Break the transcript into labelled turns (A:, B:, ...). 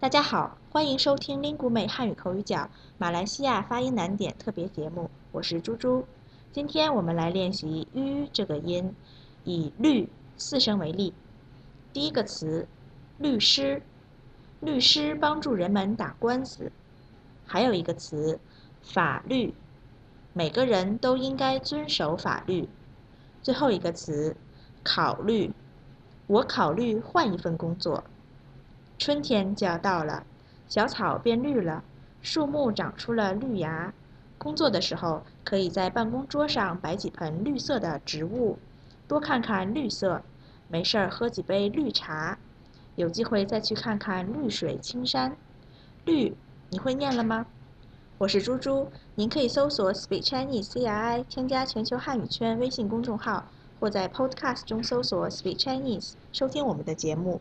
A: 大家好，欢迎收听 Lingu 美汉语口语角马来西亚发音难点特别节目，我是猪猪。今天我们来练习 “u” 这个音，以律四声为例。第一个词，律师，律师帮助人们打官司。还有一个词，法律，每个人都应该遵守法律。最后一个词，考虑，我考虑换一份工作。春天就要到了，小草变绿了，树木长出了绿芽。工作的时候，可以在办公桌上摆几盆绿色的植物，多看看绿色。没事儿喝几杯绿茶，有机会再去看看绿水青山。绿，你会念了吗？我是猪猪，您可以搜索 Speak Chinese CRI，添加全球汉语圈微信公众号，或在 Podcast 中搜索 Speak Chinese，收听我们的节目。